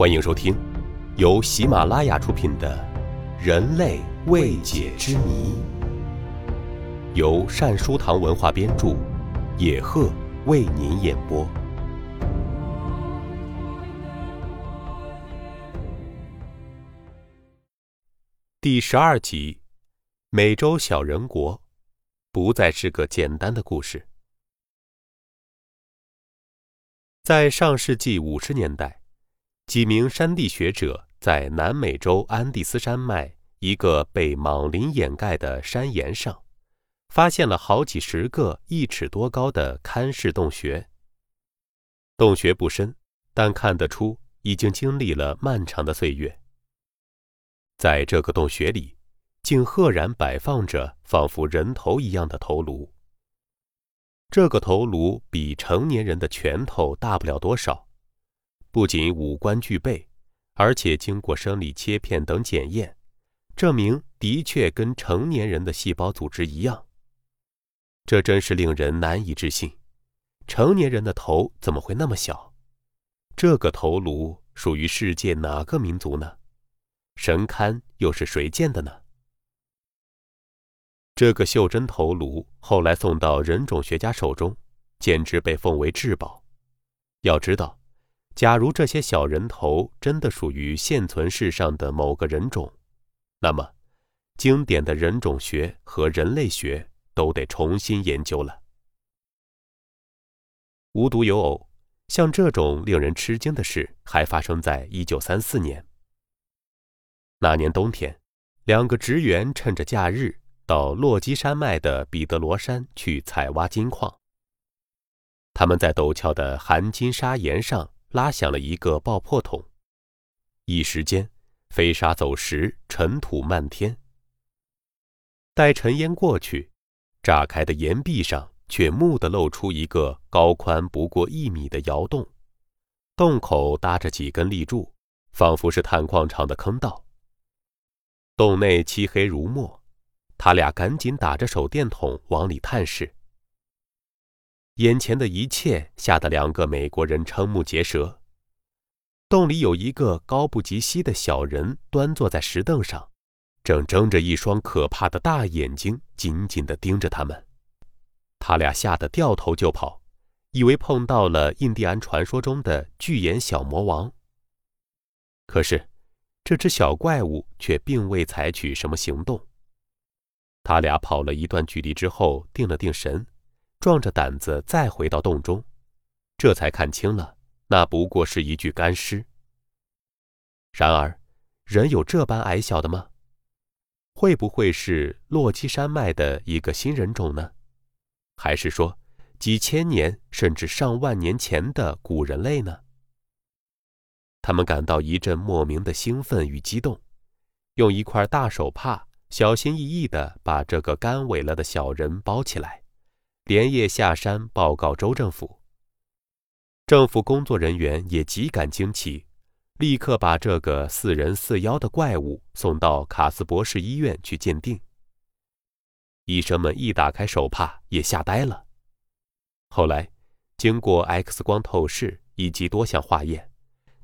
欢迎收听由喜马拉雅出品的《人类未解之谜》，由善书堂文化编著，野鹤为您演播。第十二集：美洲小人国不再是个简单的故事。在上世纪五十年代，几名山地学者在南美洲安第斯山脉一个被莽林掩盖的山岩上，发现了好几十个一尺多高的龛式洞穴。洞穴不深，但看得出已经经历了漫长的岁月。在这个洞穴里，竟赫然摆放着仿佛人头一样的头颅。这个头颅比成年人的拳头大不了多少，不仅五官具备，而且经过生理切片等检验，证明的确跟成年人的细胞组织一样。这真是令人难以置信，成年人的头怎么会那么小？这个头颅属于世界哪个民族呢？神龛又是谁建的呢？这个袖珍头颅后来送到人种学家手中，简直被奉为至宝。要知道，假如这些小人头真的属于现存世上的某个人种，那么经典的人种学和人类学都得重新研究了。无独有偶，像这种令人吃惊的事还发生在一九三四年。那年冬天，两个职员趁着假日。到落基山脉的彼得罗山去采挖金矿。他们在陡峭的含金砂岩上拉响了一个爆破筒，一时间飞沙走石，尘土漫天。待尘烟过去，炸开的岩壁上却蓦地露出一个高宽不过一米的窑洞，洞口搭着几根立柱，仿佛是探矿场的坑道。洞内漆黑如墨。他俩赶紧打着手电筒往里探视，眼前的一切吓得两个美国人瞠目结舌。洞里有一个高不及膝的小人端坐在石凳上，正睁着一双可怕的大眼睛，紧紧地盯着他们。他俩吓得掉头就跑，以为碰到了印第安传说中的巨眼小魔王。可是，这只小怪物却并未采取什么行动。他俩跑了一段距离之后，定了定神，壮着胆子再回到洞中，这才看清了，那不过是一具干尸。然而，人有这般矮小的吗？会不会是洛基山脉的一个新人种呢？还是说，几千年甚至上万年前的古人类呢？他们感到一阵莫名的兴奋与激动，用一块大手帕。小心翼翼地把这个干萎了的小人包起来，连夜下山报告州政府。政府工作人员也极感惊奇，立刻把这个似人似妖的怪物送到卡斯博士医院去鉴定。医生们一打开手帕，也吓呆了。后来，经过 X 光透视以及多项化验，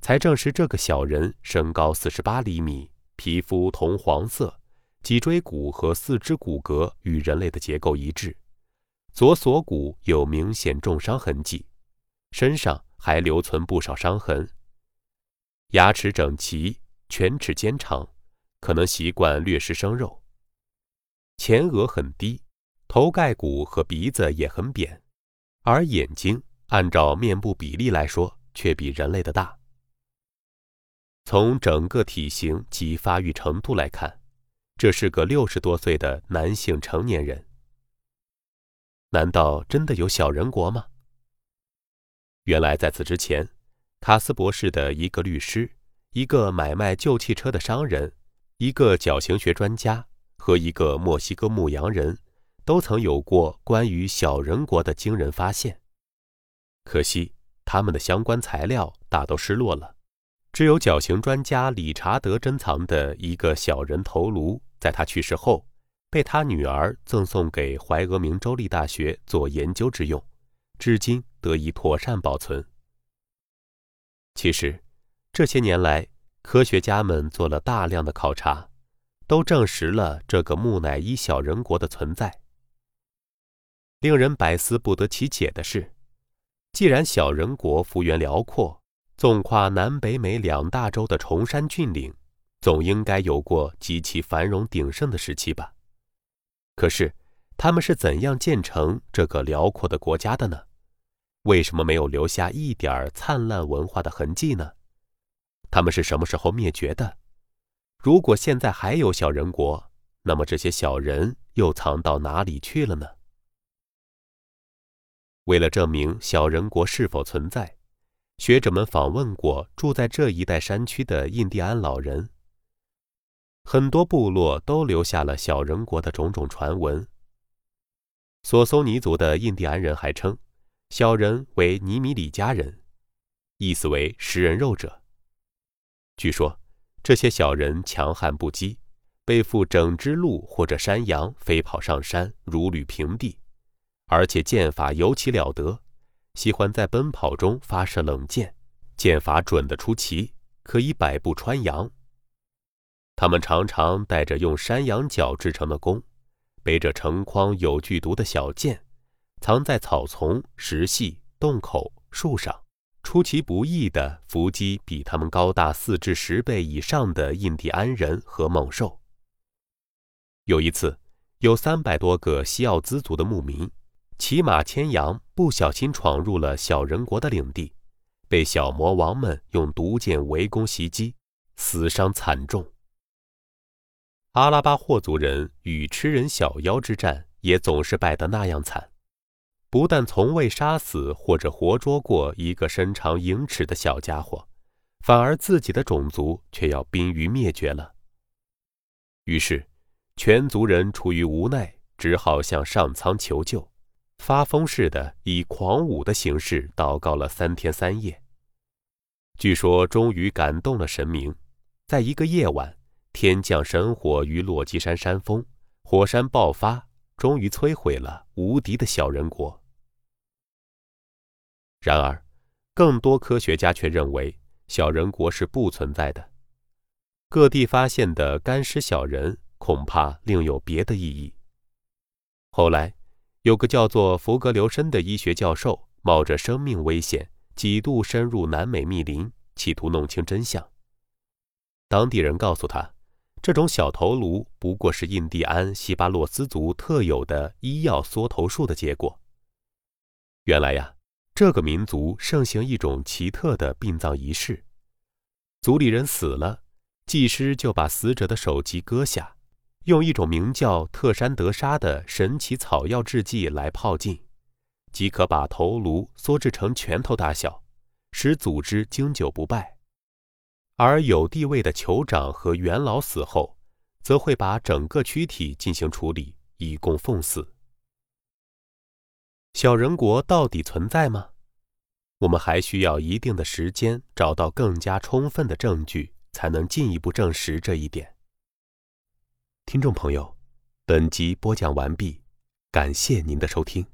才证实这个小人身高四十八厘米，皮肤铜黄色。脊椎骨和四肢骨骼与人类的结构一致，左锁骨有明显重伤痕迹，身上还留存不少伤痕。牙齿整齐，犬齿尖长，可能习惯掠食生肉。前额很低，头盖骨和鼻子也很扁，而眼睛按照面部比例来说，却比人类的大。从整个体型及发育程度来看，这是个六十多岁的男性成年人。难道真的有小人国吗？原来在此之前，卡斯博士的一个律师、一个买卖旧汽车的商人、一个绞刑学专家和一个墨西哥牧羊人，都曾有过关于小人国的惊人发现。可惜他们的相关材料大都失落了，只有绞刑专家理查德珍藏的一个小人头颅。在他去世后，被他女儿赠送给怀俄明州立大学做研究之用，至今得以妥善保存。其实，这些年来，科学家们做了大量的考察，都证实了这个木乃伊小人国的存在。令人百思不得其解的是，既然小人国幅员辽阔，纵跨南北美两大洲的崇山峻岭，总应该有过极其繁荣鼎盛的时期吧？可是，他们是怎样建成这个辽阔的国家的呢？为什么没有留下一点灿烂文化的痕迹呢？他们是什么时候灭绝的？如果现在还有小人国，那么这些小人又藏到哪里去了呢？为了证明小人国是否存在，学者们访问过住在这一带山区的印第安老人。很多部落都留下了小人国的种种传闻。索松尼族的印第安人还称，小人为尼米里加人，意思为食人肉者。据说，这些小人强悍不羁，背负整只鹿或者山羊飞跑上山，如履平地，而且剑法尤其了得，喜欢在奔跑中发射冷箭，剑法准得出奇，可以百步穿杨。他们常常带着用山羊角制成的弓，背着成筐有剧毒的小箭，藏在草丛、石隙、洞口、树上。出其不意地伏击比他们高大四至十倍以上的印第安人和猛兽。有一次，有三百多个西奥兹族的牧民骑马牵羊，不小心闯入了小人国的领地，被小魔王们用毒箭围攻袭击，死伤惨重。阿拉巴霍族人与吃人小妖之战也总是败得那样惨。不但从未杀死或者活捉过一个身长盈尺的小家伙，反而自己的种族却要濒于灭绝了。于是，全族人出于无奈，只好向上苍求救，发疯似的以狂舞的形式祷告了三天三夜。据说，终于感动了神明，在一个夜晚，天降神火于落基山山峰，火山爆发。终于摧毁了无敌的小人国。然而，更多科学家却认为小人国是不存在的。各地发现的干尸小人恐怕另有别的意义。后来，有个叫做福格留申的医学教授，冒着生命危险，几度深入南美密林，企图弄清真相。当地人告诉他。这种小头颅不过是印第安西巴洛斯族特有的医药缩头术的结果。原来呀，这个民族盛行一种奇特的殡葬仪式：族里人死了，祭师就把死者的首级割下，用一种名叫特山德沙的神奇草药制剂来泡浸，即可把头颅缩制成拳头大小，使组织经久不败。而有地位的酋长和元老死后，则会把整个躯体进行处理，以供奉祀。小人国到底存在吗？我们还需要一定的时间，找到更加充分的证据，才能进一步证实这一点。听众朋友，本集播讲完毕，感谢您的收听。